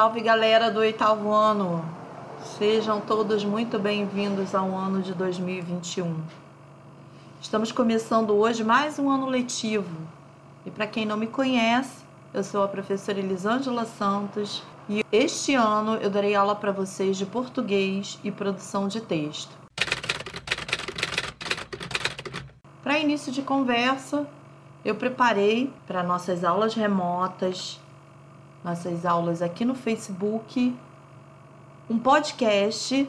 salve galera do oitavo ano! Sejam todos muito bem-vindos ao ano de 2021. Estamos começando hoje mais um ano letivo. E para quem não me conhece, eu sou a professora Elisângela Santos e este ano eu darei aula para vocês de português e produção de texto. Para início de conversa, eu preparei para nossas aulas remotas nossas aulas aqui no Facebook, um podcast,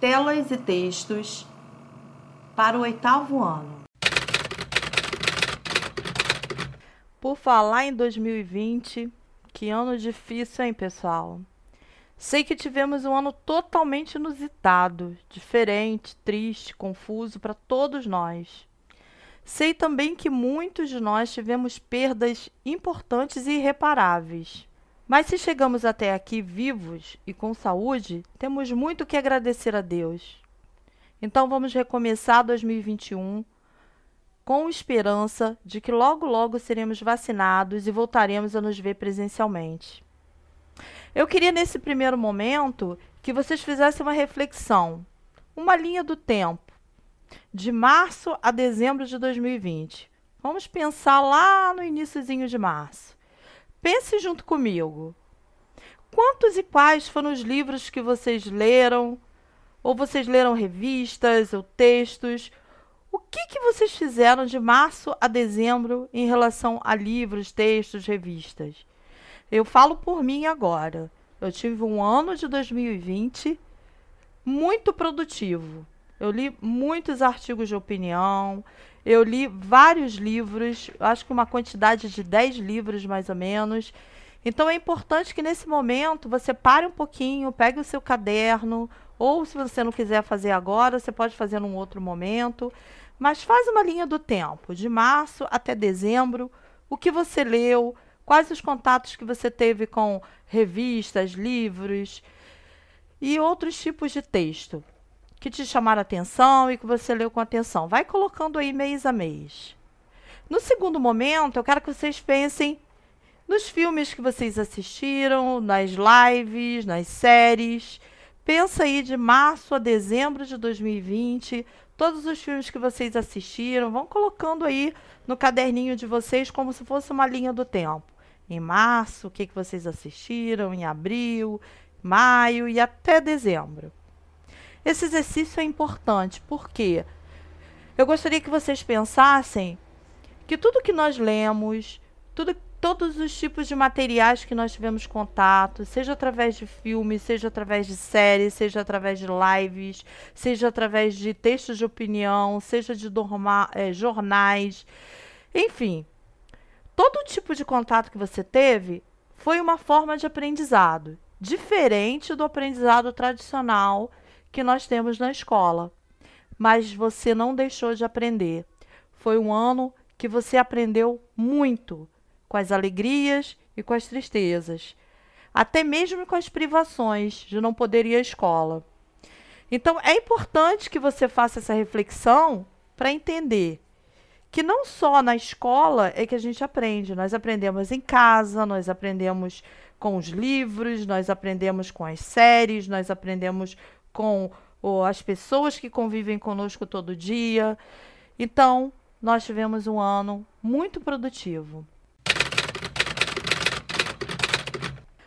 telas e textos para o oitavo ano. Por falar em 2020, que ano difícil, hein, pessoal? Sei que tivemos um ano totalmente inusitado, diferente, triste, confuso para todos nós. Sei também que muitos de nós tivemos perdas importantes e irreparáveis. Mas se chegamos até aqui vivos e com saúde, temos muito que agradecer a Deus. Então vamos recomeçar 2021 com esperança de que logo logo seremos vacinados e voltaremos a nos ver presencialmente. Eu queria nesse primeiro momento que vocês fizessem uma reflexão, uma linha do tempo, de março a dezembro de 2020. Vamos pensar lá no iníciozinho de março. Pense junto comigo. Quantos e quais foram os livros que vocês leram? Ou vocês leram revistas ou textos? O que, que vocês fizeram de março a dezembro em relação a livros, textos, revistas? Eu falo por mim agora. Eu tive um ano de 2020 muito produtivo. Eu li muitos artigos de opinião, eu li vários livros, acho que uma quantidade de 10 livros mais ou menos. Então é importante que nesse momento você pare um pouquinho, pegue o seu caderno, ou se você não quiser fazer agora, você pode fazer num outro momento. Mas faz uma linha do tempo, de março até dezembro, o que você leu, quais os contatos que você teve com revistas, livros e outros tipos de texto que te chamaram atenção e que você leu com atenção. Vai colocando aí mês a mês. No segundo momento, eu quero que vocês pensem nos filmes que vocês assistiram, nas lives, nas séries. Pensa aí de março a dezembro de 2020, todos os filmes que vocês assistiram, vão colocando aí no caderninho de vocês como se fosse uma linha do tempo. Em março, o que, que vocês assistiram, em abril, maio e até dezembro. Esse exercício é importante porque eu gostaria que vocês pensassem que tudo que nós lemos, tudo, todos os tipos de materiais que nós tivemos contato, seja através de filmes, seja através de séries, seja através de lives, seja através de textos de opinião, seja de dorma, é, jornais, enfim, todo tipo de contato que você teve foi uma forma de aprendizado, diferente do aprendizado tradicional que nós temos na escola. Mas você não deixou de aprender. Foi um ano que você aprendeu muito, com as alegrias e com as tristezas, até mesmo com as privações de não poder ir à escola. Então é importante que você faça essa reflexão para entender que não só na escola é que a gente aprende, nós aprendemos em casa, nós aprendemos com os livros, nós aprendemos com as séries, nós aprendemos com ou, as pessoas que convivem conosco todo dia. Então, nós tivemos um ano muito produtivo.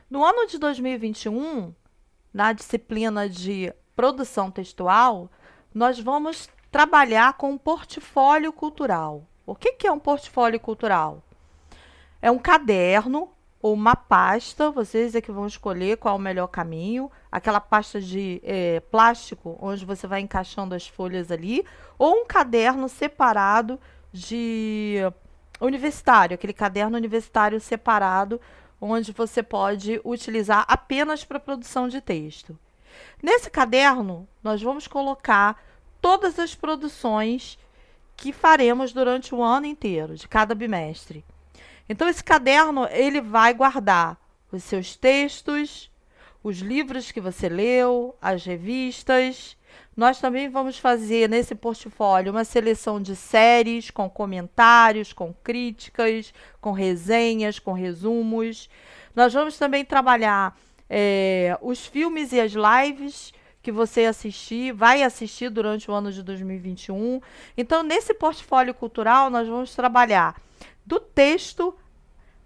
No ano de 2021, na disciplina de produção textual, nós vamos trabalhar com um portfólio cultural. O que, que é um portfólio cultural? É um caderno ou uma pasta, vocês é que vão escolher qual é o melhor caminho, aquela pasta de é, plástico, onde você vai encaixando as folhas ali, ou um caderno separado de universitário, aquele caderno universitário separado, onde você pode utilizar apenas para produção de texto. Nesse caderno, nós vamos colocar todas as produções que faremos durante o ano inteiro, de cada bimestre. Então esse caderno, ele vai guardar os seus textos, os livros que você leu, as revistas. Nós também vamos fazer nesse portfólio uma seleção de séries com comentários, com críticas, com resenhas, com resumos. Nós vamos também trabalhar é, os filmes e as lives que você assistir, vai assistir durante o ano de 2021. Então, nesse portfólio cultural, nós vamos trabalhar do texto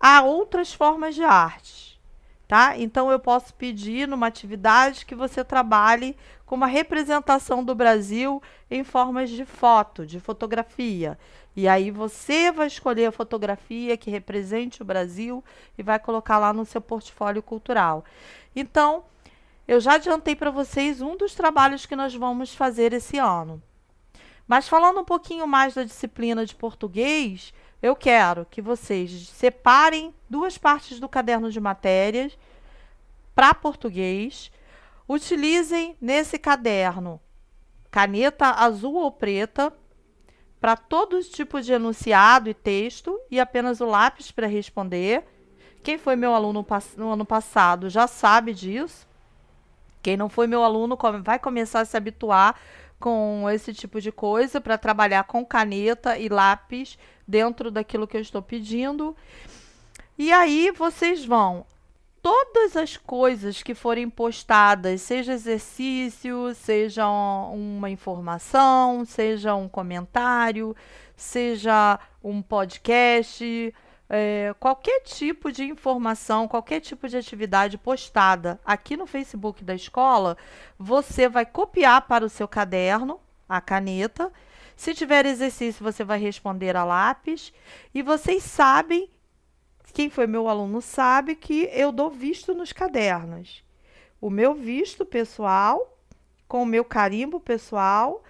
a outras formas de arte, tá? Então, eu posso pedir numa atividade que você trabalhe com uma representação do Brasil em formas de foto, de fotografia. E aí você vai escolher a fotografia que represente o Brasil e vai colocar lá no seu portfólio cultural. Então, eu já adiantei para vocês um dos trabalhos que nós vamos fazer esse ano. Mas falando um pouquinho mais da disciplina de português, eu quero que vocês separem duas partes do caderno de matérias para português. Utilizem nesse caderno caneta azul ou preta para todo tipo de enunciado e texto e apenas o lápis para responder. Quem foi meu aluno no ano passado já sabe disso. Quem não foi meu aluno vai começar a se habituar com esse tipo de coisa para trabalhar com caneta e lápis dentro daquilo que eu estou pedindo. E aí vocês vão todas as coisas que forem postadas, seja exercício, seja uma informação, seja um comentário, seja um podcast, é, qualquer tipo de informação, qualquer tipo de atividade postada aqui no Facebook da escola, você vai copiar para o seu caderno a caneta. Se tiver exercício, você vai responder a lápis. E vocês sabem, quem foi meu aluno sabe que eu dou visto nos cadernos. O meu visto pessoal, com o meu carimbo pessoal,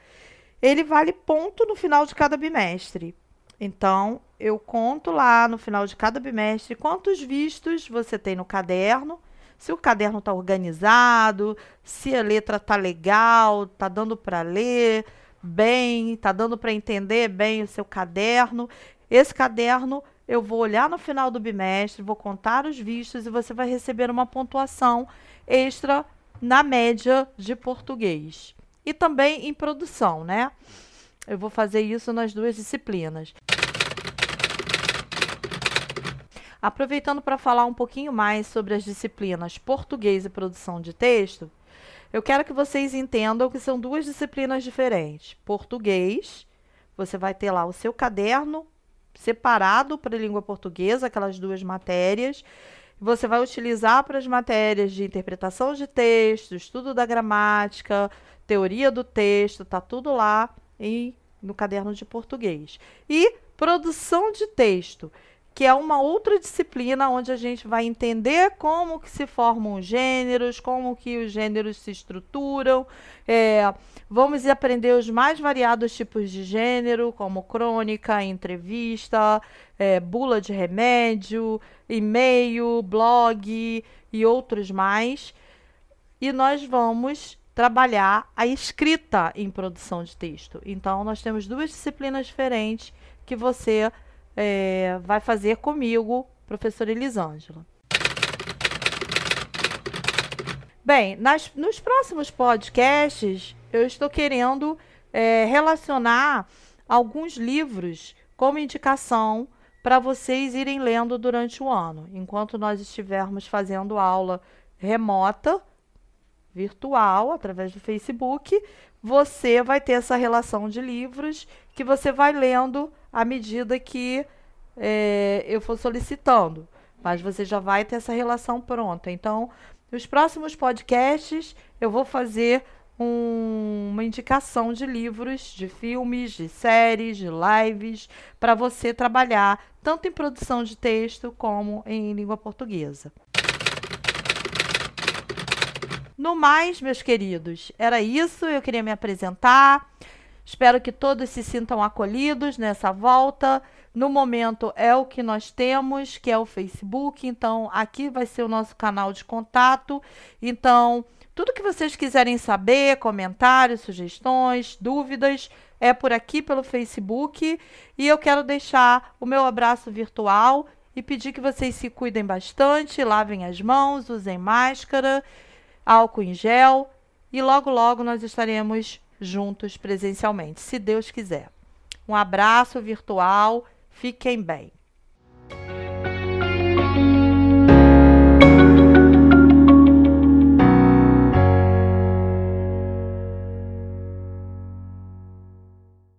ele vale ponto no final de cada bimestre. Então, eu conto lá no final de cada bimestre quantos vistos você tem no caderno, se o caderno está organizado, se a letra está legal, está dando para ler bem, está dando para entender bem o seu caderno. Esse caderno eu vou olhar no final do bimestre, vou contar os vistos e você vai receber uma pontuação extra na média de português. E também em produção, né? Eu vou fazer isso nas duas disciplinas. Aproveitando para falar um pouquinho mais sobre as disciplinas português e produção de texto, eu quero que vocês entendam que são duas disciplinas diferentes. Português, você vai ter lá o seu caderno separado para a língua portuguesa, aquelas duas matérias. Você vai utilizar para as matérias de interpretação de texto, estudo da gramática, teoria do texto, tá tudo lá em, no caderno de português. E produção de texto que é uma outra disciplina onde a gente vai entender como que se formam os gêneros, como que os gêneros se estruturam. É, vamos aprender os mais variados tipos de gênero, como crônica, entrevista, é, bula de remédio, e-mail, blog e outros mais. E nós vamos trabalhar a escrita em produção de texto. Então, nós temos duas disciplinas diferentes que você é, vai fazer comigo, professora Elisângela. Bem, nas, nos próximos podcasts, eu estou querendo é, relacionar alguns livros como indicação para vocês irem lendo durante o ano, enquanto nós estivermos fazendo aula remota, virtual, através do Facebook, você vai ter essa relação de livros que você vai lendo à medida que é, eu for solicitando. Mas você já vai ter essa relação pronta. Então, nos próximos podcasts, eu vou fazer um, uma indicação de livros, de filmes, de séries, de lives, para você trabalhar tanto em produção de texto como em língua portuguesa. No mais, meus queridos, era isso. Eu queria me apresentar. Espero que todos se sintam acolhidos nessa volta. No momento é o que nós temos, que é o Facebook. Então, aqui vai ser o nosso canal de contato. Então, tudo que vocês quiserem saber, comentários, sugestões, dúvidas, é por aqui pelo Facebook. E eu quero deixar o meu abraço virtual e pedir que vocês se cuidem bastante, lavem as mãos, usem máscara, álcool em gel. E logo, logo nós estaremos juntos presencialmente, se Deus quiser. Um abraço virtual, fiquem bem.